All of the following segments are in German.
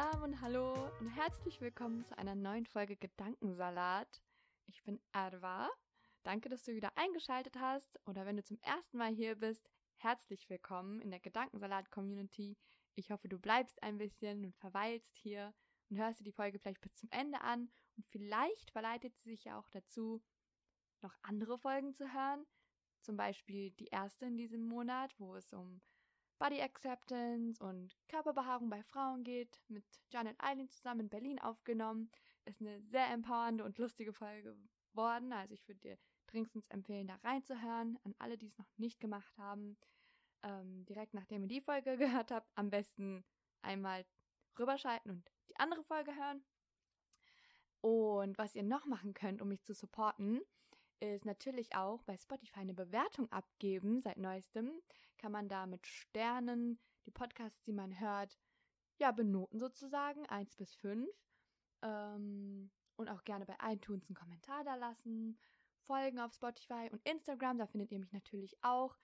Salam und hallo und herzlich willkommen zu einer neuen Folge Gedankensalat. Ich bin Erwa. Danke, dass du wieder eingeschaltet hast oder wenn du zum ersten Mal hier bist, herzlich willkommen in der Gedankensalat-Community. Ich hoffe, du bleibst ein bisschen und verweilst hier und hörst dir die Folge vielleicht bis zum Ende an und vielleicht verleitet sie sich ja auch dazu, noch andere Folgen zu hören. Zum Beispiel die erste in diesem Monat, wo es um Body Acceptance und Körperbehaarung bei Frauen geht, mit Janet Eileen zusammen in Berlin aufgenommen. Ist eine sehr empowernde und lustige Folge geworden. Also ich würde dir dringendstens empfehlen, da reinzuhören. An alle, die es noch nicht gemacht haben, ähm, direkt nachdem ihr die Folge gehört habt, am besten einmal rüberschalten und die andere Folge hören. Und was ihr noch machen könnt, um mich zu supporten, ist natürlich auch bei Spotify eine Bewertung abgeben. Seit neuestem kann man da mit Sternen die Podcasts, die man hört, ja, benoten sozusagen, 1 bis 5. Ähm, und auch gerne bei iTunes einen Kommentar da lassen. Folgen auf Spotify und Instagram, da findet ihr mich natürlich auch.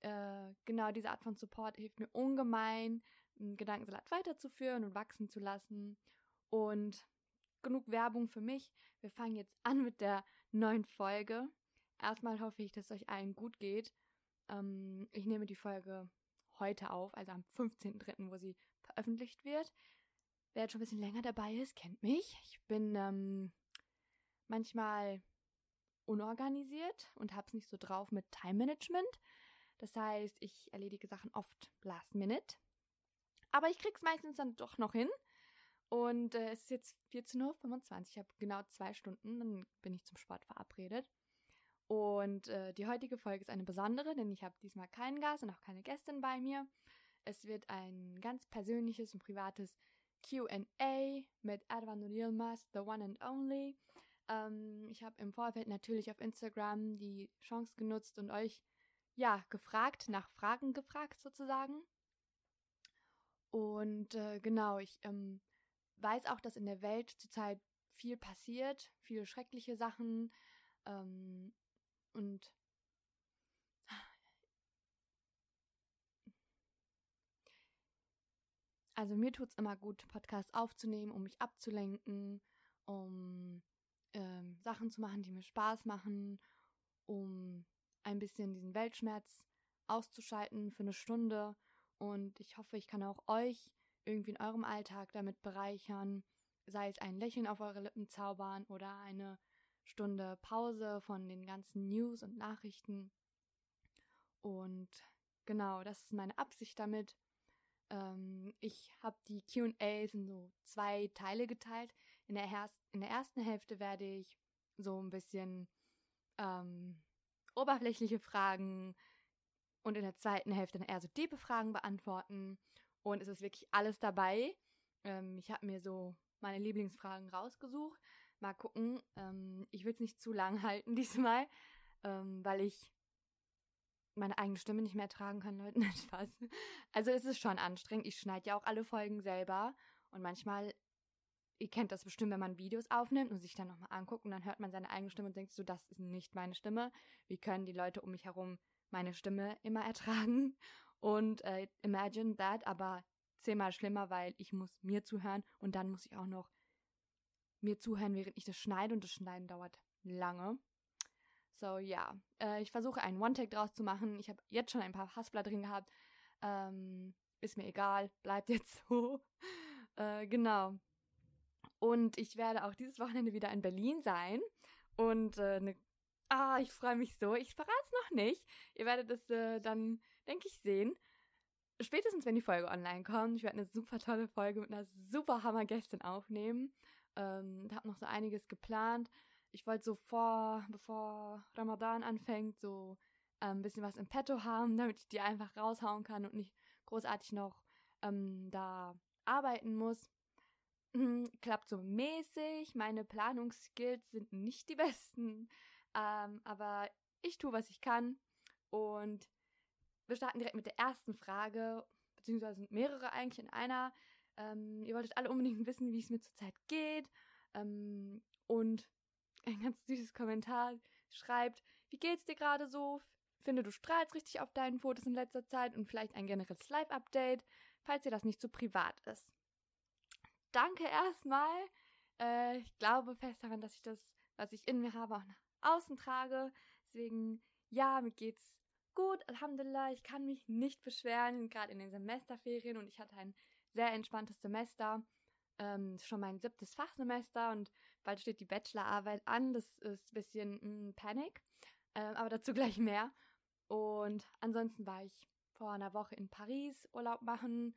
Äh, genau diese Art von Support hilft mir ungemein, einen Gedankensalat weiterzuführen und wachsen zu lassen. Und genug Werbung für mich. Wir fangen jetzt an mit der neuen Folge. Erstmal hoffe ich, dass es euch allen gut geht. Ähm, ich nehme die Folge heute auf, also am 15.03., wo sie veröffentlicht wird. Wer jetzt schon ein bisschen länger dabei ist, kennt mich. Ich bin ähm, manchmal unorganisiert und habe es nicht so drauf mit Time Management. Das heißt, ich erledige Sachen oft last minute. Aber ich krieg's meistens dann doch noch hin. Und äh, es ist jetzt 14.25 Uhr. Ich habe genau zwei Stunden, dann bin ich zum Sport verabredet. Und äh, die heutige Folge ist eine besondere, denn ich habe diesmal keinen Gast und auch keine Gästin bei mir. Es wird ein ganz persönliches und privates QA mit Advan Yilmaz, the one and only. Ähm, ich habe im Vorfeld natürlich auf Instagram die Chance genutzt und euch ja gefragt, nach Fragen gefragt sozusagen. Und äh, genau, ich ähm, weiß auch, dass in der Welt zurzeit viel passiert, viele schreckliche Sachen ähm, und also mir tut es immer gut, Podcasts aufzunehmen, um mich abzulenken, um ähm, Sachen zu machen, die mir Spaß machen, um ein bisschen diesen Weltschmerz auszuschalten für eine Stunde. Und ich hoffe, ich kann auch euch irgendwie in eurem Alltag damit bereichern, sei es ein Lächeln auf eure Lippen zaubern oder eine Stunde Pause von den ganzen News und Nachrichten. Und genau, das ist meine Absicht damit. Ähm, ich habe die QAs in so zwei Teile geteilt. In der, in der ersten Hälfte werde ich so ein bisschen ähm, oberflächliche Fragen und in der zweiten Hälfte eher so tiefe Fragen beantworten. Und es ist wirklich alles dabei. Ähm, ich habe mir so meine Lieblingsfragen rausgesucht. Mal gucken. Ähm, ich will es nicht zu lang halten diesmal, ähm, weil ich meine eigene Stimme nicht mehr ertragen kann, Leute. Nein, Spaß. Also es ist schon anstrengend. Ich schneide ja auch alle Folgen selber. Und manchmal, ihr kennt das bestimmt, wenn man Videos aufnimmt und sich dann nochmal anguckt und dann hört man seine eigene Stimme und denkt so, das ist nicht meine Stimme. Wie können die Leute um mich herum meine Stimme immer ertragen? Und äh, imagine that, aber zehnmal schlimmer, weil ich muss mir zuhören und dann muss ich auch noch mir zuhören, während ich das schneide und das Schneiden dauert lange. So, ja. Äh, ich versuche einen One-Take draus zu machen. Ich habe jetzt schon ein paar Haspler drin gehabt. Ähm, ist mir egal. Bleibt jetzt so. äh, genau. Und ich werde auch dieses Wochenende wieder in Berlin sein. Und äh, ne, ah, ich freue mich so. Ich verrate es noch nicht. Ihr werdet es äh, dann denke ich, sehen. Spätestens, wenn die Folge online kommt. Ich werde eine super tolle Folge mit einer super Hammer-Gästin aufnehmen. Ähm, habe noch so einiges geplant. Ich wollte so vor, bevor Ramadan anfängt, so ein ähm, bisschen was im Petto haben, damit ich die einfach raushauen kann und nicht großartig noch ähm, da arbeiten muss. Klappt so mäßig. Meine Planungsskills sind nicht die besten. Ähm, aber ich tue, was ich kann. Und wir starten direkt mit der ersten Frage, beziehungsweise sind mehrere eigentlich in einer. Ähm, ihr wolltet alle unbedingt wissen, wie es mir zurzeit geht. Ähm, und ein ganz süßes Kommentar schreibt, wie geht's dir gerade so? Finde, du strahlst richtig auf deinen Fotos in letzter Zeit und vielleicht ein generelles Live-Update, falls dir das nicht zu so privat ist. Danke erstmal. Äh, ich glaube fest daran, dass ich das, was ich in mir habe, auch nach außen trage. Deswegen, ja, mir geht's gut. Alhamdulillah, ich kann mich nicht beschweren, gerade in den Semesterferien und ich hatte ein sehr entspanntes Semester. Ähm, schon mein siebtes Fachsemester und bald steht die Bachelorarbeit an. Das ist ein bisschen mh, mm, Panik, äh, aber dazu gleich mehr. Und ansonsten war ich vor einer Woche in Paris Urlaub machen.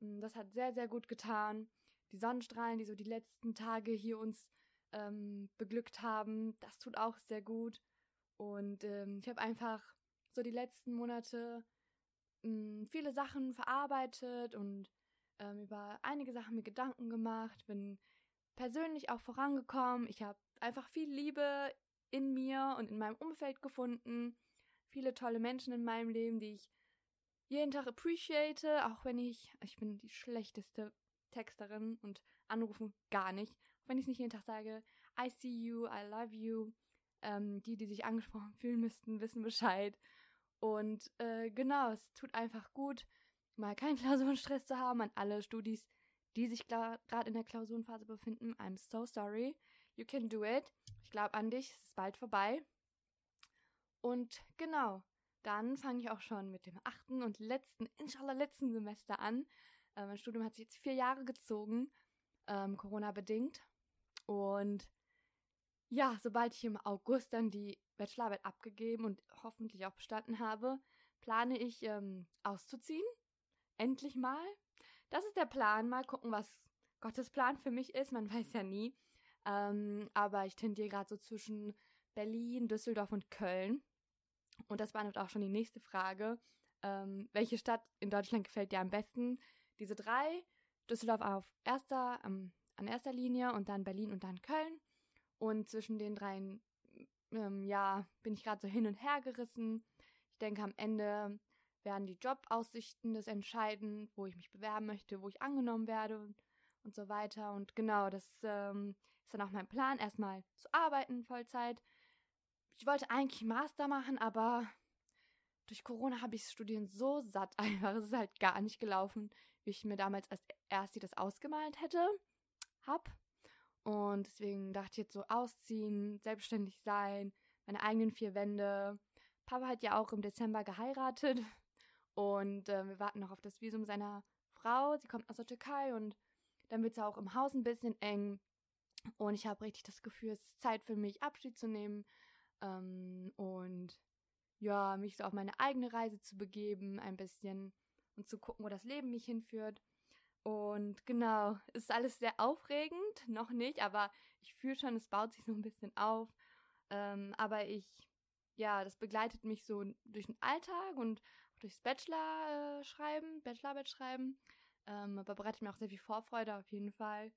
Mm, das hat sehr, sehr gut getan. Die Sonnenstrahlen, die so die letzten Tage hier uns ähm, beglückt haben, das tut auch sehr gut. Und ähm, ich habe einfach so die letzten Monate mh, mm, viele Sachen verarbeitet und ähm, über einige Sachen mir Gedanken gemacht, bin persönlich auch vorangekommen. Ich habe einfach viel Liebe in mir und in meinem Umfeld gefunden viele tolle Menschen in meinem Leben, die ich jeden Tag appreciate, auch wenn ich, ich bin die schlechteste Texterin und anrufen gar nicht. Auch wenn ich es nicht jeden Tag sage, I see you, I love you. Ähm, die, die sich angesprochen fühlen müssten, wissen Bescheid. Und äh, genau, es tut einfach gut, mal keinen Klausurenstress zu haben an alle Studis, die sich gerade in der Klausurenphase befinden. I'm so sorry. You can do it. Ich glaube an dich. Es ist bald vorbei. Und genau, dann fange ich auch schon mit dem achten und letzten, inshallah letzten Semester an. Äh, mein Studium hat sich jetzt vier Jahre gezogen, ähm, Corona-bedingt. Und ja, sobald ich im August dann die Bachelorarbeit abgegeben und hoffentlich auch bestanden habe, plane ich ähm, auszuziehen. Endlich mal. Das ist der Plan. Mal gucken, was Gottes Plan für mich ist. Man weiß ja nie. Ähm, aber ich tendiere gerade so zwischen Berlin, Düsseldorf und Köln. Und das beantwortet auch schon die nächste Frage. Ähm, welche Stadt in Deutschland gefällt dir am besten? Diese drei. Düsseldorf auf erster, ähm, an erster Linie und dann Berlin und dann Köln. Und zwischen den dreien, ähm, ja, bin ich gerade so hin und her gerissen. Ich denke, am Ende werden die Jobaussichten das entscheiden, wo ich mich bewerben möchte, wo ich angenommen werde und, so weiter. Und genau, das ähm, ist dann auch mein Plan, erstmal zu arbeiten, Vollzeit, ich wollte eigentlich Master machen, aber durch Corona habe ich das Studieren so satt einfach. Es ist halt gar nicht gelaufen, wie ich mir damals als erste das ausgemalt hätte. Hab. Und deswegen dachte ich jetzt so ausziehen, selbstständig sein, meine eigenen vier Wände. Papa hat ja auch im Dezember geheiratet und äh, wir warten noch auf das Visum seiner Frau. Sie kommt aus der Türkei und dann wird es auch im Haus ein bisschen eng. Und ich habe richtig das Gefühl, es ist Zeit für mich, Abschied zu nehmen ähm, und ja, mich so auf meine eigene Reise zu begeben, ein bisschen und zu gucken, wo das Leben mich hinführt. Und genau, ist alles sehr aufregend, noch nicht, aber ich fühle schon, es baut sich so ein bisschen auf. Ähm, aber ich, ja, das begleitet mich so durch den Alltag und durchs Bachelor-Schreiben, Bachelorarbeit schreiben. Ähm, aber bereitet mir auch sehr viel Vorfreude auf jeden Fall.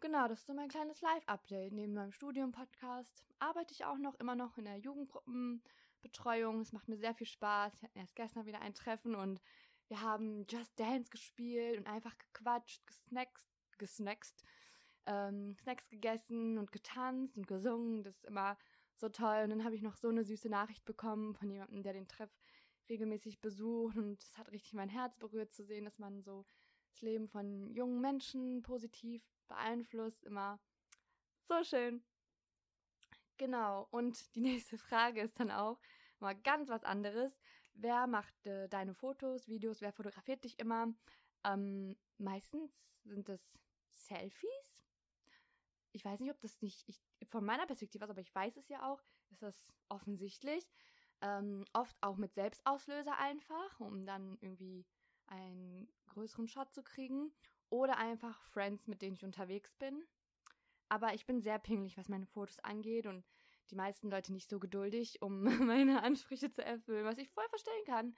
Genau, das ist so mein kleines Live-Update. Neben meinem Studium-Podcast arbeite ich auch noch immer noch in der Jugendgruppenbetreuung. Es macht mir sehr viel Spaß. Ich hatte erst gestern wieder ein Treffen und wir haben Just Dance gespielt und einfach gequatscht, gesnackt, gesnackst, ähm, Snacks gegessen und getanzt und gesungen. Das ist immer so toll. Und dann habe ich noch so eine süße Nachricht bekommen von jemandem, der den Treff regelmäßig besucht. Und es hat richtig mein Herz berührt zu sehen, dass man so das Leben von jungen Menschen positiv beeinflusst. Immer so schön. Genau. Und die nächste Frage ist dann auch mal ganz was anderes. Wer macht äh, deine Fotos, Videos? Wer fotografiert dich immer? Ähm, meistens sind es Selfies. Ich weiß nicht, ob das nicht ich, von meiner Perspektive ist, aber ich weiß es ja auch. Ist das offensichtlich. Ähm, oft auch mit Selbstauslöser einfach, um dann irgendwie einen größeren Shot zu kriegen. Oder einfach Friends, mit denen ich unterwegs bin. Aber ich bin sehr pingelig, was meine Fotos angeht und die meisten Leute nicht so geduldig, um meine Ansprüche zu erfüllen, was ich voll verstehen kann.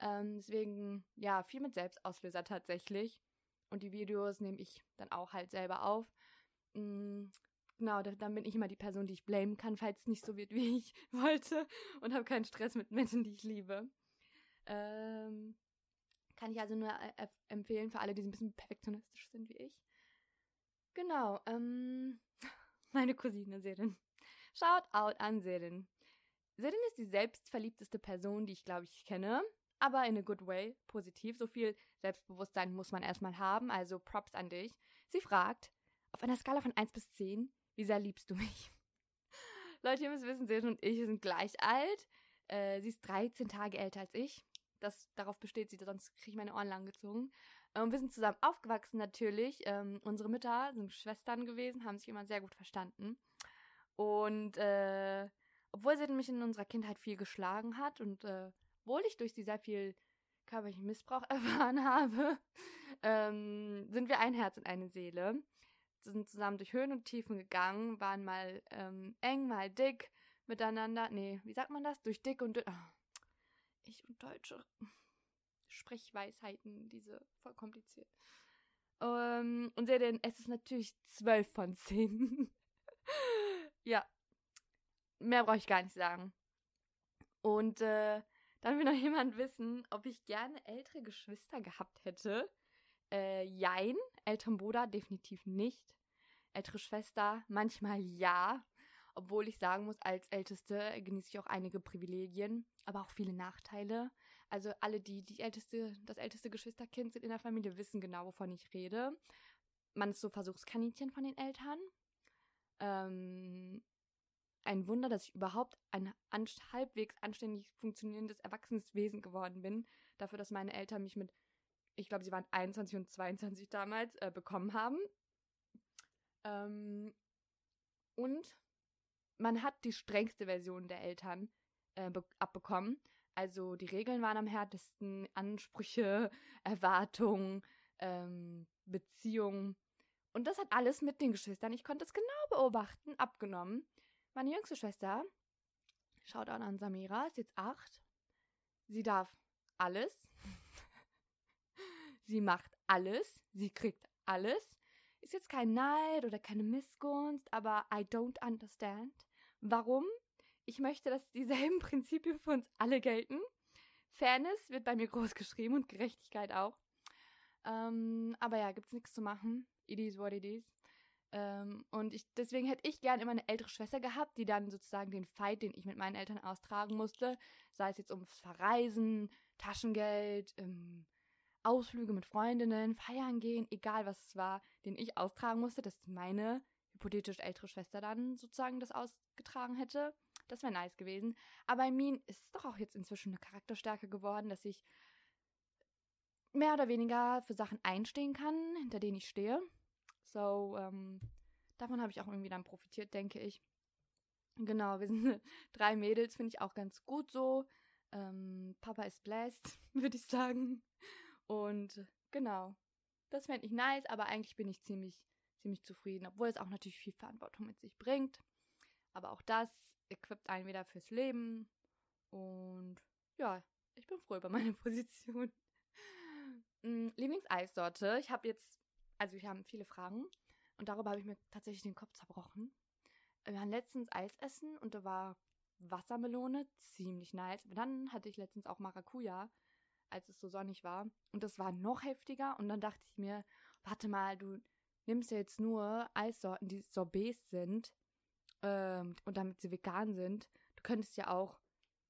Ähm, deswegen, ja, viel mit Selbstauslöser tatsächlich. Und die Videos nehme ich dann auch halt selber auf. Mhm, genau, dann bin ich immer die Person, die ich blamen kann, falls es nicht so wird, wie ich wollte. Und habe keinen Stress mit Menschen, die ich liebe. Ähm, kann ich also nur äh, empfehlen für alle, die so ein bisschen perfektionistisch sind wie ich. Genau, ähm, meine Cousine Serin. Shout out an Serin. Serin ist die selbstverliebteste Person, die ich glaube ich kenne, aber in a good way, positiv. So viel Selbstbewusstsein muss man erstmal haben, also Props an dich. Sie fragt, auf einer Skala von 1 bis 10, wie sehr liebst du mich? Leute, ihr müsst wissen, Serin und ich sind gleich alt. Äh, sie ist 13 Tage älter als ich. Das, darauf besteht sie, sonst kriege ich meine Ohren lang gezogen. Ähm, wir sind zusammen aufgewachsen natürlich. Ähm, unsere Mütter sind Schwestern gewesen, haben sich immer sehr gut verstanden. Und äh, obwohl sie mich in unserer Kindheit viel geschlagen hat und äh, obwohl ich durch sie sehr viel körperlichen Missbrauch erfahren habe, ähm, sind wir ein Herz und eine Seele. Sind zusammen durch Höhen und Tiefen gegangen, waren mal ähm, eng, mal dick miteinander. Nee, wie sagt man das? Durch dick und dünn. Oh, ich und Deutsche. Sprechweisheiten, diese voll kompliziert. Ähm, und seht ihr, es ist natürlich 12 von 10. ja. Mehr brauche ich gar nicht sagen. Und äh, dann will noch jemand wissen, ob ich gerne ältere Geschwister gehabt hätte. Äh, jein. Älteren Bruder definitiv nicht. Ältere Schwester manchmal ja. Obwohl ich sagen muss, als Älteste genieße ich auch einige Privilegien, aber auch viele Nachteile. Also alle, die, die älteste, das älteste Geschwisterkind sind in der Familie, wissen genau, wovon ich rede. Man ist so Versuchskaninchen von den Eltern. Ähm, ein Wunder, dass ich überhaupt ein halbwegs anständig funktionierendes Erwachsenes geworden bin. Dafür, dass meine Eltern mich mit, ich glaube, sie waren 21 und 22 damals, äh, bekommen haben. Ähm, und man hat die strengste Version der Eltern äh, abbekommen. Also die Regeln waren am härtesten, Ansprüche, Erwartungen, ähm, Beziehungen. Und das hat alles mit den Geschwistern, ich konnte es genau beobachten, abgenommen. Meine jüngste Schwester, schaut an Samira, ist jetzt acht. Sie darf alles. sie macht alles. Sie kriegt alles. Ist jetzt kein Neid oder keine Missgunst, aber I don't understand. Warum? Ich möchte, dass dieselben Prinzipien für uns alle gelten. Fairness wird bei mir groß geschrieben und Gerechtigkeit auch. Ähm, aber ja, gibt's nichts zu machen. It is what it is. Ähm, und ich, deswegen hätte ich gern immer eine ältere Schwester gehabt, die dann sozusagen den Fight, den ich mit meinen Eltern austragen musste, sei es jetzt ums Verreisen, Taschengeld, ähm, Ausflüge mit Freundinnen, feiern gehen, egal was es war, den ich austragen musste, dass meine hypothetisch ältere Schwester dann sozusagen das ausgetragen hätte. Das wäre nice gewesen. Aber bei mir ist es doch auch jetzt inzwischen eine Charakterstärke geworden, dass ich mehr oder weniger für Sachen einstehen kann, hinter denen ich stehe. So, ähm, davon habe ich auch irgendwie dann profitiert, denke ich. Genau, wir sind drei Mädels, finde ich auch ganz gut so. Ähm, Papa ist blessed, würde ich sagen. Und genau, das fände ich nice, aber eigentlich bin ich ziemlich, ziemlich zufrieden, obwohl es auch natürlich viel Verantwortung mit sich bringt. Aber auch das equipt einen wieder fürs Leben. Und ja, ich bin froh über meine Position. Mm, Lieblingseissorte. Ich habe jetzt, also wir haben viele Fragen und darüber habe ich mir tatsächlich den Kopf zerbrochen. Wir waren letztens Eis essen und da war Wassermelone, ziemlich nice. Aber dann hatte ich letztens auch Maracuja, als es so sonnig war. Und das war noch heftiger. Und dann dachte ich mir, warte mal, du nimmst ja jetzt nur Eissorten, die Sorbets sind ähm, und damit sie vegan sind, du könntest ja auch,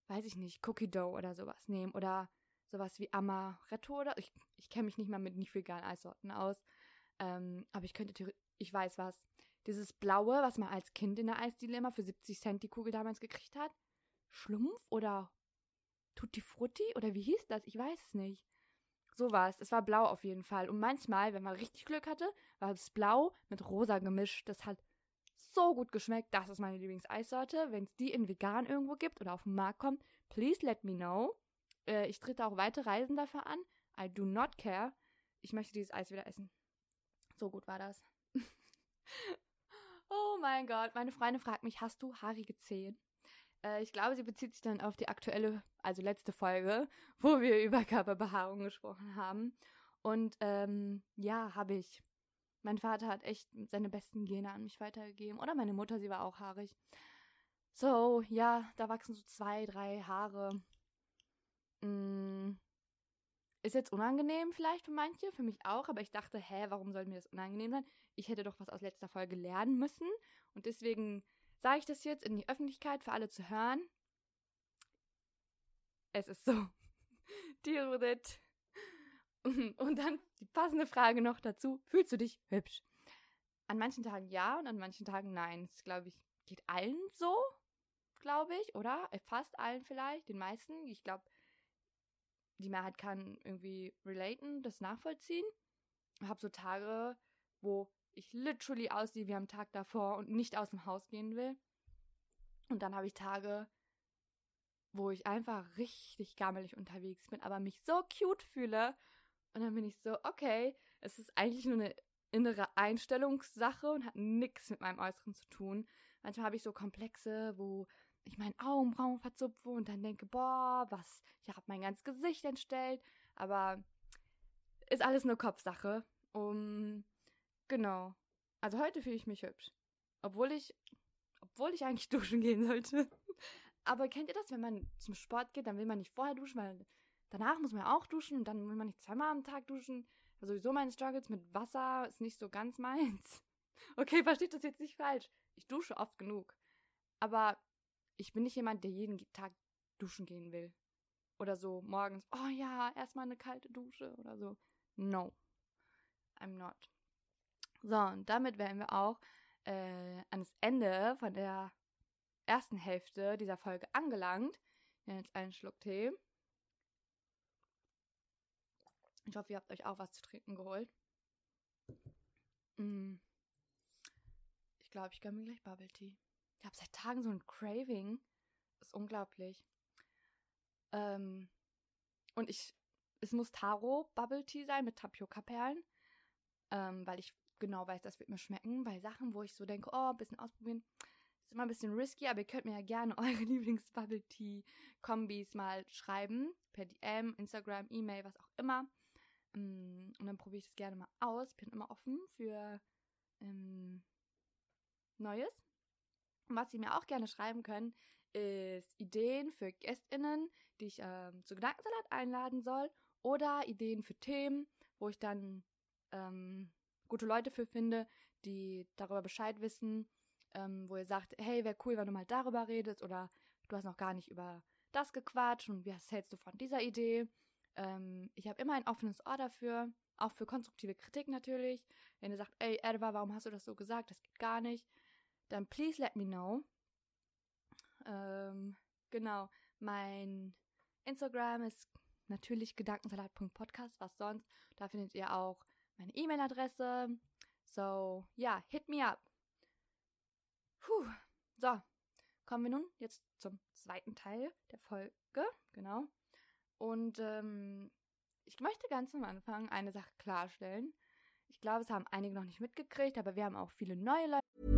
weiß ich nicht, Cookie Dough oder sowas nehmen oder sowas wie Amaretto oder ich, ich kenne mich nicht mal mit nicht veganen Eissorten aus, ähm, aber ich könnte, ich weiß was, dieses blaue, was man als Kind in der Eisdiele immer für 70 Cent die Kugel damals gekriegt hat, Schlumpf oder Tutti Frutti oder wie hieß das? Ich weiß es nicht. So war es. Es war blau auf jeden Fall. Und manchmal, wenn man richtig Glück hatte, war es blau mit rosa gemischt. Das hat so gut geschmeckt. Das ist meine Lieblingseissorte. Wenn es die in vegan irgendwo gibt oder auf den Markt kommt, please let me know. Äh, ich trete auch weitere Reisen dafür an. I do not care. Ich möchte dieses Eis wieder essen. So gut war das. oh mein Gott, meine Freundin fragt mich, hast du haarige Zehen? Äh, ich glaube, sie bezieht sich dann auf die aktuelle, also letzte Folge, wo wir über Körperbehaarung gesprochen haben. Und ähm, ja, habe ich. Mein Vater hat echt seine besten Gene an mich weitergegeben. Oder meine Mutter, sie war auch haarig. So, ja, da wachsen so zwei, drei Haare. Mm, ist jetzt unangenehm vielleicht für manche, für mich auch, aber ich dachte, hä, warum soll mir das unangenehm sein? Ich hätte doch was aus letzter Folge lernen müssen. Und deswegen sage ich das jetzt in die Öffentlichkeit für alle zu hören. Es ist so. Deal with it. Und dann die passende Frage noch dazu. Fühlst du dich hübsch? An manchen Tagen ja und an manchen Tagen nein. Das glaube ich, geht allen so, glaube ich, oder? Äh, fast allen vielleicht, den meisten. Ich glaube, die Mehrheit kann irgendwie relaten, das nachvollziehen. Ich habe so Tage, wo ich literally aussehe wie am Tag davor und nicht aus dem Haus gehen will. Und dann habe ich Tage, wo ich einfach richtig gammelig unterwegs bin, aber mich so cute fühle und dann bin ich so, okay, es ist eigentlich nur eine innere Einstellungssache und hat nichts mit meinem Äußeren zu tun. Manchmal habe ich so Komplexe, wo ich meinen Augenbrauen verzupfe und dann denke, boah, was, ich habe mein ganzes Gesicht entstellt. Aber ist alles nur Kopfsache. Um, genau. Also heute fühle ich mich hübsch. Obwohl ich, obwohl ich eigentlich duschen gehen sollte. Aber kennt ihr das, wenn man zum Sport geht, dann will man nicht vorher duschen, weil Danach muss man auch duschen und dann will man nicht zweimal am Tag duschen. Also sowieso meine Struggles mit Wasser ist nicht so ganz meins. Okay, versteht das jetzt nicht falsch. Ich dusche oft genug. Aber ich bin nicht jemand, der jeden Tag duschen gehen will. Oder so morgens, oh ja, erstmal eine kalte Dusche oder so. No. I'm not. So, und damit wären wir auch äh, ans Ende von der ersten Hälfte dieser Folge angelangt. Jetzt einen Schluck Tee. Ich hoffe, ihr habt euch auch was zu trinken geholt. Mm. Ich glaube, ich gönne mir gleich Bubble Tea. Ich habe seit Tagen so ein Craving. Das ist unglaublich. Ähm, und ich, es muss Taro Bubble Tea sein mit Tapioca-Perlen. Ähm, weil ich genau weiß, das wird mir schmecken. Bei Sachen, wo ich so denke, oh, ein bisschen ausprobieren, ist immer ein bisschen risky, aber ihr könnt mir ja gerne eure Lieblings-Bubble Tea-Kombis mal schreiben. Per DM, Instagram, E-Mail, was auch immer. Mm, und dann probiere ich das gerne mal aus. Bin immer offen für ähm, Neues. Und was Sie mir auch gerne schreiben können, ist Ideen für GästInnen, die ich ähm, zu Gedankensalat einladen soll. Oder Ideen für Themen, wo ich dann ähm, gute Leute für finde, die darüber Bescheid wissen, ähm, wo ihr sagt, hey, wäre cool, wenn du mal darüber redest oder du hast noch gar nicht über das gequatscht und was hältst du von dieser Idee? Ähm, ich habe immer ein offenes Ohr dafür, auch für konstruktive Kritik natürlich. Wenn ihr sagt, ey, Edward, warum hast du das so gesagt? Das geht gar nicht. Dann please let me know. Ähm, genau. Mein Instagram ist natürlich gedankensalat.podcast, was sonst. Da findet ihr auch meine E-Mail-Adresse. So, ja, hit me up. Puh. So, kommen wir nun jetzt zum zweiten Teil der Folge. Genau. Und ähm, ich möchte ganz am Anfang eine Sache klarstellen. Ich glaube, es haben einige noch nicht mitgekriegt, aber wir haben auch viele neue Leute.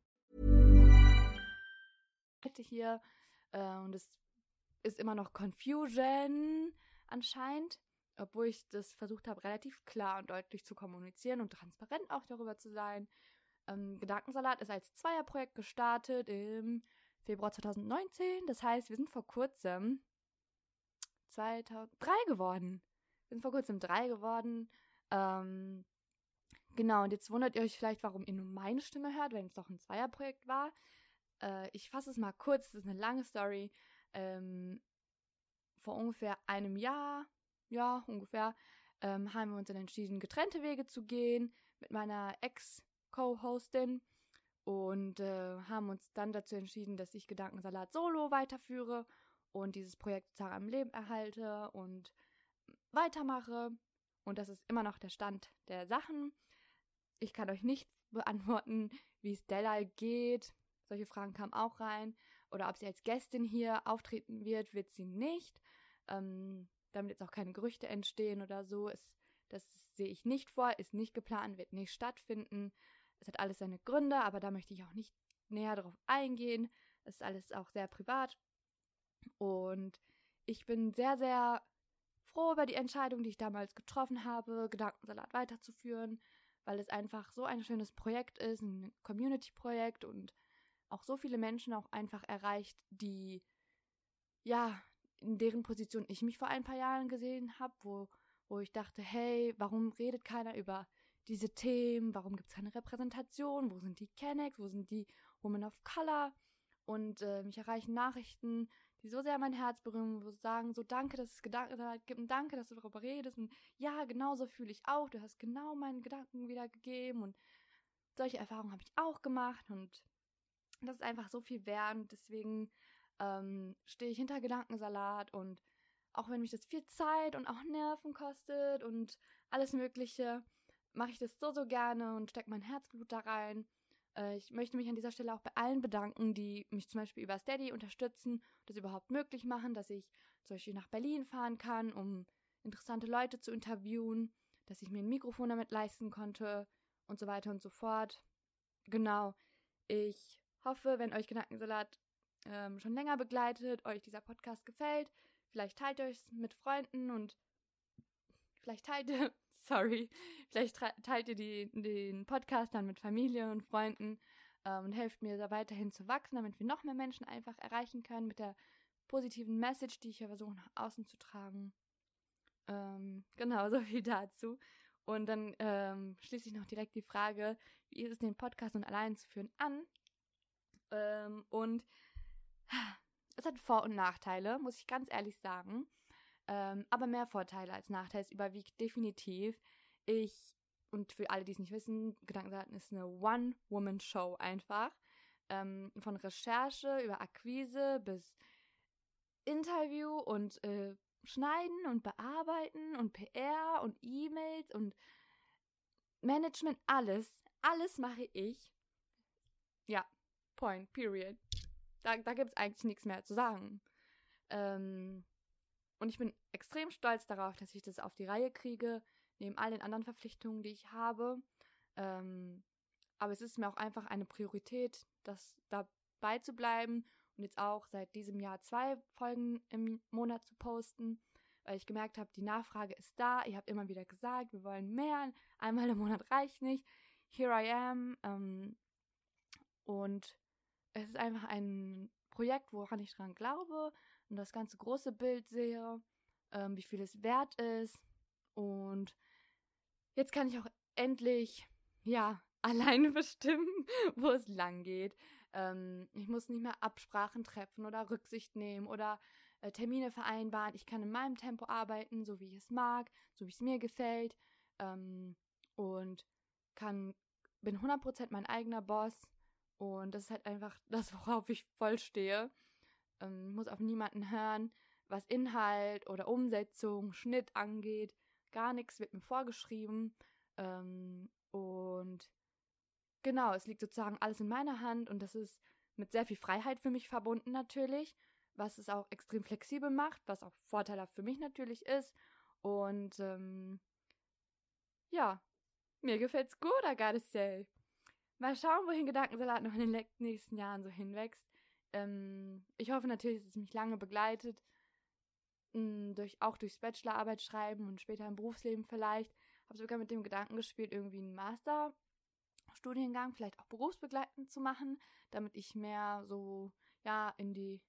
Hier äh, und es ist immer noch Confusion anscheinend, obwohl ich das versucht habe relativ klar und deutlich zu kommunizieren und transparent auch darüber zu sein. Ähm, Gedankensalat ist als Zweierprojekt gestartet im Februar 2019. Das heißt, wir sind vor kurzem 2003 geworden. Wir sind vor kurzem drei geworden. Ähm, genau, und jetzt wundert ihr euch vielleicht, warum ihr nur meine Stimme hört, wenn es doch ein Zweierprojekt war. Äh, ich fasse es mal kurz, das ist eine lange Story. Ähm, vor ungefähr einem Jahr, ja, ungefähr, ähm, haben wir uns dann entschieden, getrennte Wege zu gehen mit meiner Ex-Co-Hostin und äh, haben uns dann dazu entschieden, dass ich Gedankensalat solo weiterführe und dieses Projekt sozusagen am Leben erhalte und weitermache. Und das ist immer noch der Stand der Sachen. Ich kann euch nicht beantworten, wie es Della geht. Solche Fragen kamen auch rein. Oder ob sie als Gästin hier auftreten wird, wird sie nicht. Ähm, damit jetzt auch keine Gerüchte entstehen oder so. Es, das sehe ich nicht vor, ist nicht geplant, wird nicht stattfinden. Es hat alles seine Gründe, aber da möchte ich auch nicht näher darauf eingehen. Es ist alles auch sehr privat. Und ich bin sehr, sehr froh über die Entscheidung, die ich damals getroffen habe, Gedankensalat weiterzuführen, weil es einfach so ein schönes Projekt ist, ein Community-Projekt und auch so viele Menschen auch einfach erreicht, die ja in deren Position ich mich vor ein paar Jahren gesehen habe, wo, wo ich dachte, hey, warum redet keiner über diese Themen, warum gibt es keine Repräsentation, wo sind die Kennex, wo sind die Women of Color? Und äh, mich erreichen Nachrichten, die so sehr mein Herz berühren, wo sie sagen, so danke, dass es Gedanken gibt und danke, dass du darüber redest. Und ja, genauso fühle ich auch, du hast genau meinen Gedanken wiedergegeben und solche Erfahrungen habe ich auch gemacht. Und das ist einfach so viel wert und deswegen ähm, stehe ich hinter Gedankensalat und auch wenn mich das viel Zeit und auch Nerven kostet und alles Mögliche, mache ich das so, so gerne und stecke mein Herzblut da rein. Äh, ich möchte mich an dieser Stelle auch bei allen bedanken, die mich zum Beispiel über Steady unterstützen, das überhaupt möglich machen, dass ich zum Beispiel nach Berlin fahren kann, um interessante Leute zu interviewen, dass ich mir ein Mikrofon damit leisten konnte und so weiter und so fort. Genau. Ich hoffe, wenn euch Gedankensalat ähm, schon länger begleitet, euch dieser Podcast gefällt, vielleicht teilt euch es mit Freunden und vielleicht teilt ihr, sorry, vielleicht teilt ihr die, den Podcast dann mit Familie und Freunden ähm, und helft mir da weiterhin zu wachsen, damit wir noch mehr Menschen einfach erreichen können mit der positiven Message, die ich ja versuche nach außen zu tragen. Ähm, genau, so viel dazu. Und dann ähm, schließe ich noch direkt die Frage, wie ist es, den Podcast nun allein zu führen, an? Ähm, und es hat Vor- und Nachteile, muss ich ganz ehrlich sagen. Ähm, aber mehr Vorteile als Nachteile. Es überwiegt definitiv. Ich, und für alle, die es nicht wissen, Gedankensaten ist eine One-Woman-Show einfach. Ähm, von Recherche über Akquise bis Interview und äh, Schneiden und Bearbeiten und PR und E-Mails und Management, alles. Alles mache ich. Point, period. Da, da gibt es eigentlich nichts mehr zu sagen. Ähm, und ich bin extrem stolz darauf, dass ich das auf die Reihe kriege, neben all den anderen Verpflichtungen, die ich habe. Ähm, aber es ist mir auch einfach eine Priorität, das dabei zu bleiben und jetzt auch seit diesem Jahr zwei Folgen im Monat zu posten, weil ich gemerkt habe, die Nachfrage ist da. Ihr habt immer wieder gesagt, wir wollen mehr, einmal im Monat reicht nicht. Here I am. Ähm, und es ist einfach ein Projekt, woran ich dran glaube und das ganze große Bild sehe, ähm, wie viel es wert ist. Und jetzt kann ich auch endlich, ja, alleine bestimmen, wo es lang geht. Ähm, ich muss nicht mehr Absprachen treffen oder Rücksicht nehmen oder äh, Termine vereinbaren. Ich kann in meinem Tempo arbeiten, so wie ich es mag, so wie es mir gefällt. Ähm, und kann, bin 100% mein eigener Boss und das ist halt einfach das, worauf ich voll stehe. Ähm, muss auf niemanden hören, was Inhalt oder Umsetzung, Schnitt angeht. Gar nichts wird mir vorgeschrieben. Ähm, und genau, es liegt sozusagen alles in meiner Hand und das ist mit sehr viel Freiheit für mich verbunden natürlich, was es auch extrem flexibel macht, was auch vorteilhaft für mich natürlich ist. Und ähm, ja, mir gefällt's gut, I gotta say. Mal schauen, wohin Gedankensalat noch in den nächsten Jahren so hinwächst. Ähm, ich hoffe natürlich, dass es mich lange begleitet. Hm, durch, auch durchs Bachelorarbeit schreiben und später im Berufsleben vielleicht. Habe sogar mit dem Gedanken gespielt, irgendwie einen Masterstudiengang, vielleicht auch berufsbegleitend zu machen, damit ich mehr so, ja, in die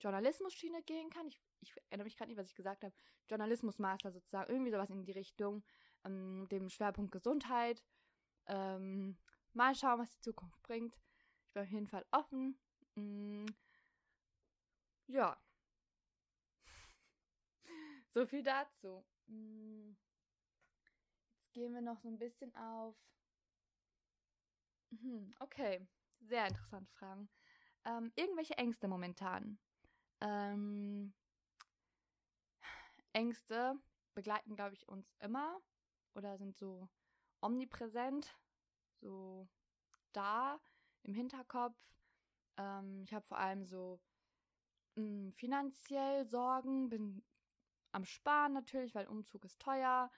Journalismus-Schiene gehen kann. Ich, ich erinnere mich gerade nicht, was ich gesagt habe. Journalismus-Master sozusagen, irgendwie sowas in die Richtung, ähm, dem Schwerpunkt Gesundheit. Ähm, Mal schauen, was die Zukunft bringt. Ich bin auf jeden Fall offen. Mm, ja. so viel dazu. Mm, jetzt gehen wir noch so ein bisschen auf. Hm, okay, sehr interessante Fragen. Ähm, irgendwelche Ängste momentan. Ähm, Ängste begleiten, glaube ich, uns immer oder sind so omnipräsent, so da im Hinterkopf. Ähm, ich habe vor allem so mh, hm, finanziell Sorgen, bin am Sparen natürlich, weil Umzug ist teuer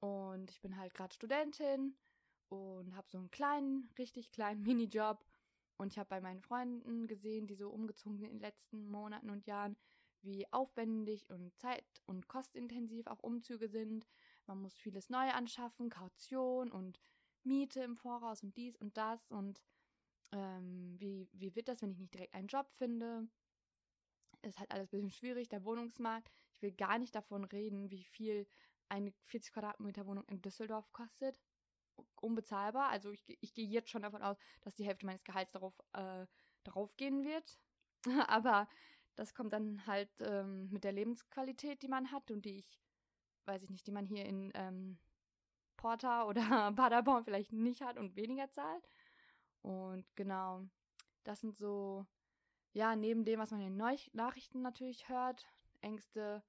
und ich bin halt gerade Studentin und habe so einen kleinen, richtig kleinen Minijob und ich habe bei meinen Freunden gesehen, die so umgezogen sind in den letzten Monaten und Jahren, wie aufwendig und zeit- und kostintensiv auch Umzüge sind. Man muss vieles neu anschaffen, Kaution und Miete im Voraus und dies und das und ähm, wie, wie wird das, wenn ich nicht direkt einen Job finde? Ist halt alles ein bisschen schwierig, der Wohnungsmarkt. Ich will gar nicht davon reden, wie viel eine 40 Quadratmeter Wohnung in Düsseldorf kostet. Unbezahlbar. Also ich, ich gehe jetzt schon davon aus, dass die Hälfte meines Gehalts darauf, äh, darauf gehen wird. Aber das kommt dann halt ähm, mit der Lebensqualität, die man hat und die ich, weiß ich nicht, die man hier in ähm, Porta oder Paderborn vielleicht nicht hat und weniger zahlt. Und genau, das sind so, ja, neben dem, was man in den Neu Nachrichten natürlich hört, Ängste,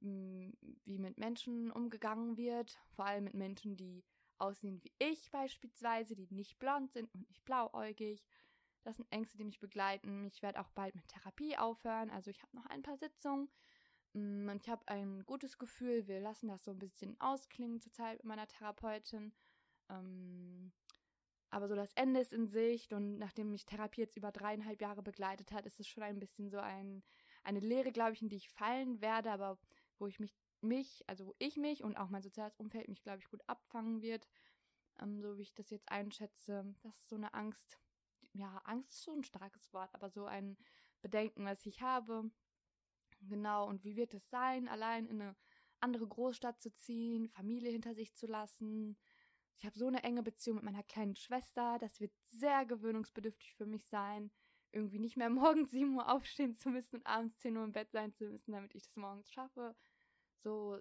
mh, wie mit Menschen umgegangen wird, vor allem mit Menschen, die aussehen wie ich beispielsweise, die nicht blond sind und nicht blauäugig. Das sind Ängste, die mich begleiten. Ich werde auch bald mit Therapie aufhören. Also ich habe noch ein paar Sitzungen mm, und ich habe ein gutes Gefühl. Wir lassen das so ein bisschen ausklingen zurzeit mit meiner Therapeutin. Ähm, aber so das Ende ist in Sicht und nachdem mich Therapie jetzt über dreieinhalb Jahre begleitet hat, ist es schon ein bisschen so ein, eine Lehre, glaube ich, in die ich fallen werde, aber wo ich mich, mich, also wo ich mich und auch mein soziales Umfeld mich, glaube ich, gut abfangen wird. Ähm, so wie ich das jetzt einschätze. Das ist so eine Angst, ja, Angst ist schon ein starkes Wort, aber so ein Bedenken, was ich habe. Genau, und wie wird es sein, allein in eine andere Großstadt zu ziehen, Familie hinter sich zu lassen. Ich habe so eine enge Beziehung mit meiner kleinen Schwester, das wird sehr gewöhnungsbedürftig für mich sein, irgendwie nicht mehr morgens 7 Uhr aufstehen zu müssen und abends 10 Uhr im Bett sein zu müssen, damit ich das morgens schaffe. So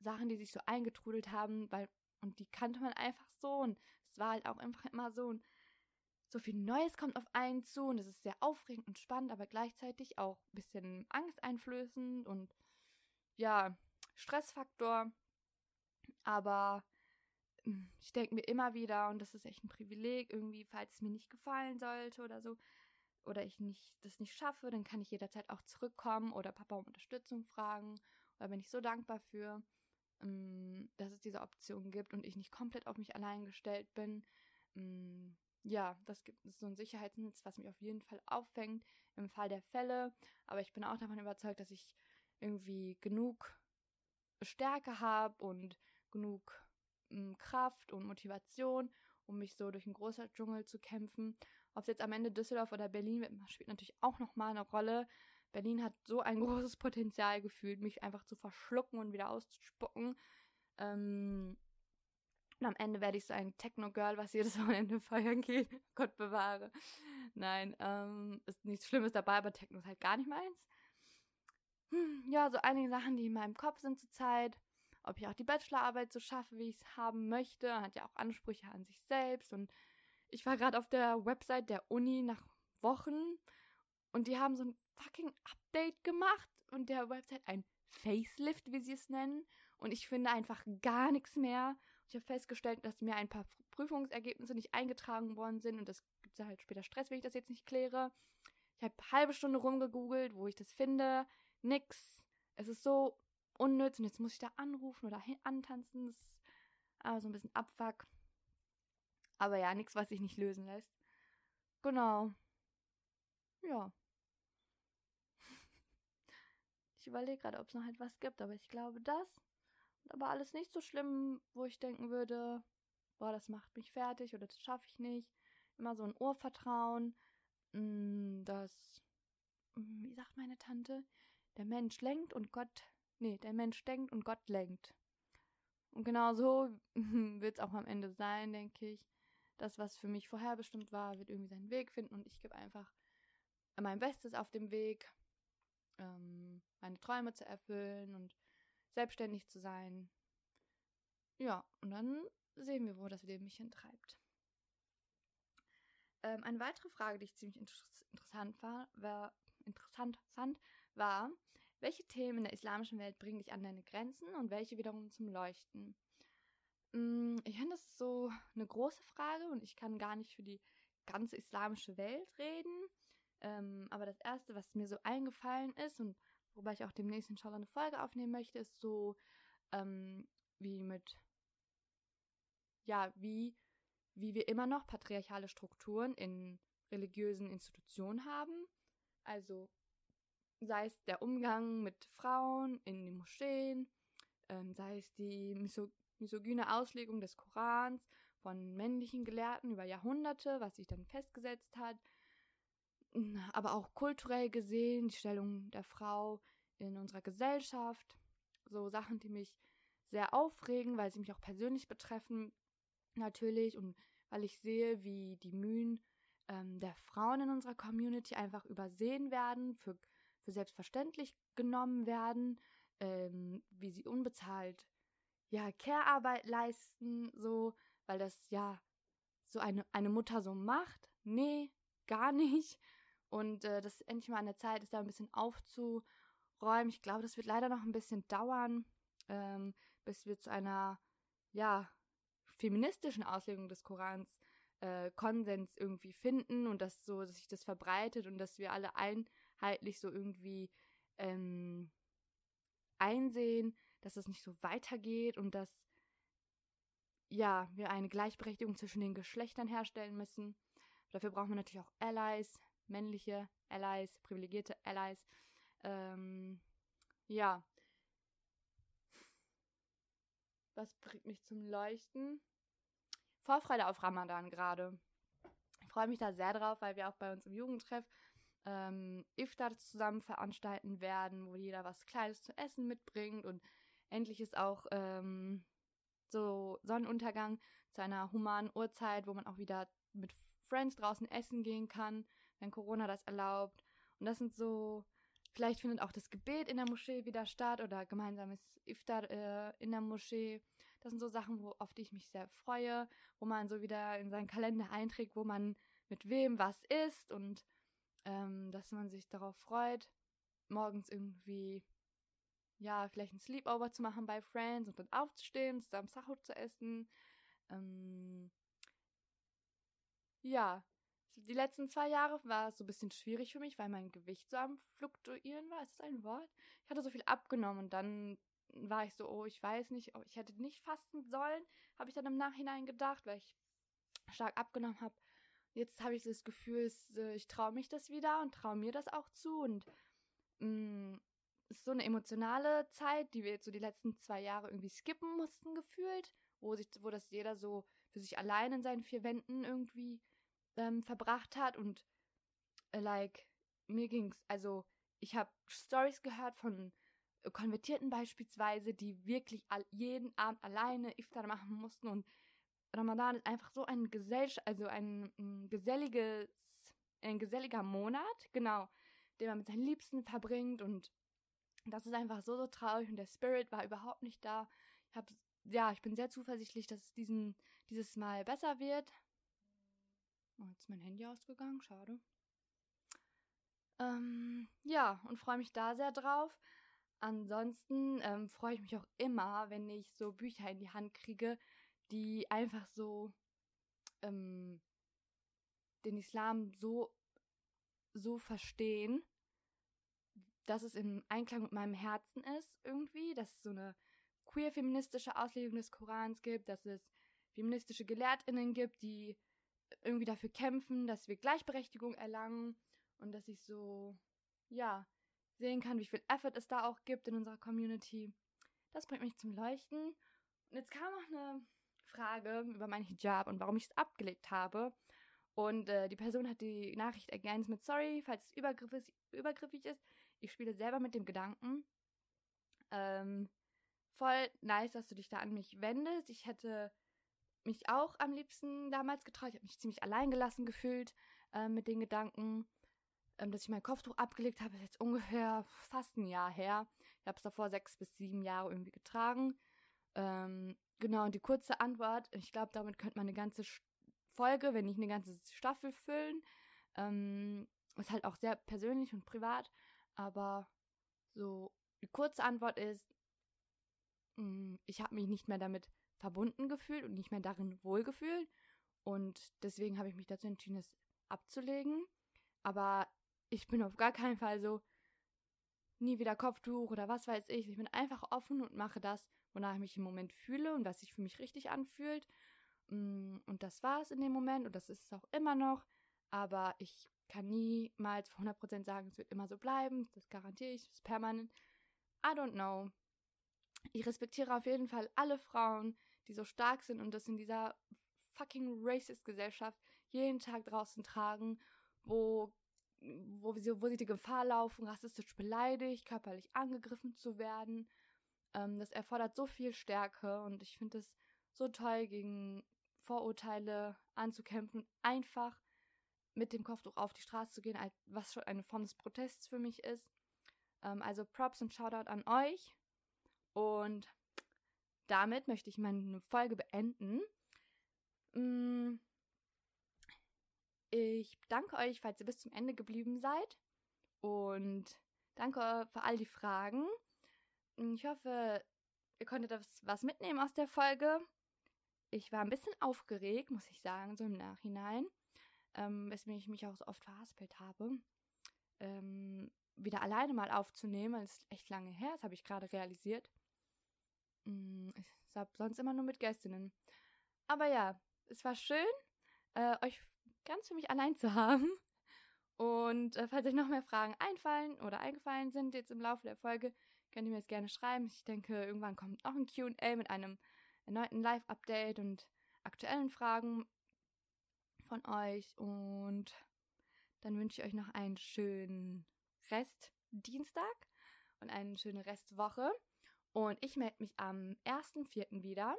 Sachen, die sich so eingetrudelt haben, weil, und die kannte man einfach so und es war halt auch einfach immer so und so viel Neues kommt auf einen zu und es ist sehr aufregend und spannend, aber gleichzeitig auch ein bisschen angsteinflößend und ja, Stressfaktor. Aber hm, ich denke mir immer wieder, und das ist echt ein Privileg, irgendwie, falls es mir nicht gefallen sollte oder so, oder ich nicht das nicht schaffe, dann kann ich jederzeit auch zurückkommen oder Papa um Unterstützung fragen. Oder bin ich so dankbar für, hm, dass es diese Option gibt und ich nicht komplett auf mich allein gestellt bin. Ja, das gibt so ein Sicherheitsnetz, was mich auf jeden Fall auffängt im Fall der Fälle. Aber ich bin auch davon überzeugt, dass ich irgendwie genug Stärke habe und genug m, hm, Kraft und Motivation, um mich so durch einen großen Dschungel zu kämpfen. Ob es jetzt am Ende Düsseldorf oder Berlin wird, spielt natürlich auch nochmal eine Rolle. Berlin hat so ein großes Potenzial gefühlt, mich einfach zu verschlucken und wieder auszuspucken. Ähm, und am Ende werde ich so ein Techno-Girl, was jedes Wochenende feiern geht. Gott bewahre. Nein, ähm, ist nichts Schlimmes dabei, aber Techno ist halt gar nicht meins. Hm, ja, so einige Sachen, die in meinem Kopf sind zurzeit. Ob ich auch die Bachelorarbeit so schaffe, wie ich es haben möchte. Hat ja auch Ansprüche an sich selbst. Und ich war gerade auf der Website der Uni nach Wochen und die haben so ein fucking Update gemacht und der Website ein Facelift, wie sie es nennen. Und ich finde einfach gar nichts mehr. Ich habe festgestellt, dass mir ein paar Prüfungsergebnisse nicht eingetragen worden sind und das gibt halt später Stress, wenn ich das jetzt nicht kläre. Ich habe halbe Stunde rumgegoogelt, wo ich das finde. Nix. Es ist so unnütz und jetzt muss ich da anrufen oder antanzen. Das ist aber so ein bisschen Abfuck. Aber ja, nichts, was sich nicht lösen lässt. Genau. Ja. Ich überlege gerade, ob es noch etwas gibt, aber ich glaube das aber alles nicht so schlimm, wo ich denken würde, boah, das macht mich fertig oder das schaffe ich nicht. Immer so ein Urvertrauen, mm, das, mm, wie sagt meine Tante, der Mensch lenkt und Gott, nee, der Mensch denkt und Gott lenkt. Und genau so wird es auch am Ende sein, denke ich. das, was für mich vorherbestimmt war, wird irgendwie seinen Weg finden und ich gebe einfach mein Bestes auf dem Weg, ähm, meine Träume zu erfüllen und selbstständig zu sein. Ja, und dann sehen wir, wo das Leben mich hintreibt. Ähm, eine weitere Frage, die ich ziemlich inter interessant, war, war, interessant fand, war, welche Themen in der islamischen Welt bringen dich an deine Grenzen und welche wiederum zum Leuchten? Mm, ich finde, das ist so eine große Frage und ich kann gar nicht für die ganze islamische Welt reden. Ähm, aber das Erste, was mir so eingefallen ist und worüber ich auch demnächst inshallah eine Folge aufnehmen möchte, ist so, ähm, wie mit, ja, wie, wie wir immer noch patriarchale Strukturen in religiösen Institutionen haben. Also sei es der Umgang mit Frauen in den Moscheen, ähm, sei es die miso misogyne Auslegung des Korans von männlichen Gelehrten über Jahrhunderte, was sich dann festgesetzt hat, aber auch kulturell gesehen, die Stellung der Frau in unserer Gesellschaft, so Sachen, die mich sehr aufregen, weil sie mich auch persönlich betreffen, natürlich, und weil ich sehe, wie die Mühen ähm, der Frauen in unserer Community einfach übersehen werden, für, für selbstverständlich genommen werden, ähm, wie sie unbezahlt ja Care-Arbeit leisten, so, weil das ja so eine, eine Mutter so macht. Nee, gar nicht. Und äh, das endlich mal an der Zeit ist, da ein bisschen aufzuräumen. Ich glaube, das wird leider noch ein bisschen dauern, ähm, bis wir zu einer, ja, feministischen Auslegung des Korans äh, Konsens irgendwie finden und dass so, dass sich das verbreitet und dass wir alle einheitlich so irgendwie ähm, einsehen, dass es nicht so weitergeht und dass ja, wir eine Gleichberechtigung zwischen den Geschlechtern herstellen müssen. Dafür brauchen wir natürlich auch Allies, männliche Allies, privilegierte Allies. Ähm, ja. Was bringt mich zum Leuchten? Vorfreude auf Ramadan gerade. Ich freue mich da sehr drauf, weil wir auch bei uns im Jugendtreff ähm, Iftar zusammen veranstalten werden, wo jeder was Kleines zu essen mitbringt und endlich ist auch ähm, so Sonnenuntergang zu einer humanen Uhrzeit, wo man auch wieder mit Friends draußen essen gehen kann, wenn Corona das erlaubt. Und das sind so, vielleicht findet auch das Gebet in der Moschee wieder statt oder gemeinsames Iftar äh, in der Moschee. Das sind so Sachen, wo, auf die ich mich sehr freue, wo man so wieder in seinen Kalender einträgt, wo man mit wem was isst und ähm, dass man sich darauf freut, morgens irgendwie, ja, vielleicht ein Sleepover zu machen bei Friends und dann aufzustehen, zusammen Sahur zu essen. Ähm, ja, die letzten zwei Jahre war es so ein bisschen schwierig für mich, weil mein Gewicht so am Fluktuieren war. Ist das ein Wort? Ich hatte so viel abgenommen und dann war ich so, oh, ich weiß nicht, oh, ich hätte nicht fasten sollen, habe ich dann im Nachhinein gedacht, weil ich stark abgenommen habe. Jetzt habe ich das Gefühl, äh, ich traue mich das wieder und traue mir das auch zu und mh, mm, ist so eine emotionale Zeit, die wir jetzt so die letzten zwei Jahre irgendwie skippen mussten gefühlt, wo sich, wo das jeder so für sich allein in seinen vier Wänden irgendwie ähm, verbracht hat und äh, like mir ging's also ich habe Stories gehört von Konvertierten beispielsweise, die wirklich all, jeden Abend alleine Iftar machen mussten und Ramadan ist einfach so ein Gesellschaft, also ein, ein geselliges, ein geselliger Monat, genau, den man mit seinen Liebsten verbringt und das ist einfach so, so traurig und der Spirit war überhaupt nicht da. Ich habe, ja, ich bin sehr zuversichtlich, dass es diesen, dieses Mal besser wird. Oh, jetzt ist mein Handy ausgegangen, schade. Ähm, ja, und freue mich da sehr drauf. Ansonsten ähm, freue ich mich auch immer, wenn ich so Bücher in die Hand kriege, die einfach so ähm, den Islam so, so verstehen, dass es im Einklang mit meinem Herzen ist irgendwie, dass es so eine queer-feministische Auslegung des Korans gibt, dass es feministische GelehrtInnen gibt, die irgendwie dafür kämpfen, dass wir Gleichberechtigung erlangen und dass ich so, ja, sehen kann, wie viel Effort es da auch gibt in unserer Community. Das bringt mich zum Leuchten. Und jetzt kam noch eine Frage über meinen Hijab und warum ich es abgelegt habe. Und äh, die Person hat die Nachricht ergänzt mit Sorry, falls es übergriffig, übergriffig ist. Ich spiele selber mit dem Gedanken. Ähm, voll nice, dass du dich da an mich wendest. Ich hätte mich auch am liebsten damals getraut. Ich habe mich ziemlich allein gelassen gefühlt äh, mit den Gedanken, ähm, dass ich mein Kopftuch abgelegt habe. Ist jetzt ungefähr fast ein Jahr her. Ich habe es davor sechs bis sieben Jahre irgendwie getragen. Ähm, genau, und die kurze Antwort, ich glaube, damit könnte man eine ganze Folge, wenn nicht eine ganze Staffel füllen. Ähm, ist halt auch sehr persönlich und privat, aber so die kurze Antwort ist, mh, mm, ich habe mich nicht mehr damit verbunden gefühlt und nicht mehr darin wohlgefühlt und deswegen habe ich mich dazu entschieden, es abzulegen. Aber ich bin auf gar keinen Fall so nie wieder Kopftuch oder was weiß ich. Ich bin einfach offen und mache das, wonach ich mich im Moment fühle und was sich für mich richtig anfühlt. Mm, und das war es in dem Moment und das ist es auch immer noch. Aber ich kann niemals 100% sagen, es wird immer so bleiben. Das garantiere ich, es ist permanent. I don't know. Ich respektiere auf jeden Fall alle Frauen, die so stark sind und das in dieser fucking Racist-Gesellschaft jeden Tag draußen tragen, wo, wo, sie, wo sie die Gefahr laufen, rassistisch beleidigt, körperlich angegriffen zu werden. Ähm, das erfordert so viel Stärke und ich finde es so toll, gegen Vorurteile anzukämpfen, einfach mit dem Kopftuch auf die Straße zu gehen, was schon eine Form des Protests für mich ist. Ähm, also Props und Shoutout an euch. Und damit möchte ich meine Folge beenden. Mm, ich danke euch, falls ihr bis zum Ende geblieben seid. Und danke für all die Fragen. Ich hoffe, ihr konntet was mitnehmen aus der Folge. Ich war ein bisschen aufgeregt, muss ich sagen, so im Nachhinein. Ähm, weswegen ich mich auch so oft verhaspelt habe. Ähm, wieder alleine mal aufzunehmen, weil es ist echt lange her, das habe ich gerade realisiert. Mm, ich habe sonst immer nur mit Gästinnen. Aber ja, es war schön, äh, euch ganz für mich allein zu haben. Und äh, falls euch noch mehr Fragen einfallen oder eingefallen sind jetzt im Laufe der Folge, könnt ihr mir das gerne schreiben. Ich denke, irgendwann kommt noch ein QA mit einem erneuten Live-Update und aktuellen Fragen von euch. Und dann wünsche ich euch noch einen schönen Rest Dienstag und eine schöne Restwoche. Und ich melde mich am 1.4. wieder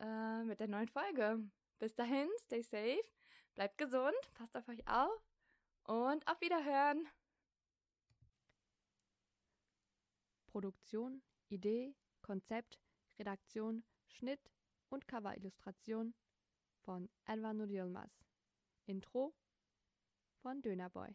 äh, mit der neuen Folge. Bis dahin, stay safe, bleibt gesund, passt auf euch auf und auf Wiederhören. Produktion, Idee, Konzept, Redaktion, Schnitt und Coverillustration von Elvan Yilmaz. Intro von Dönerboy.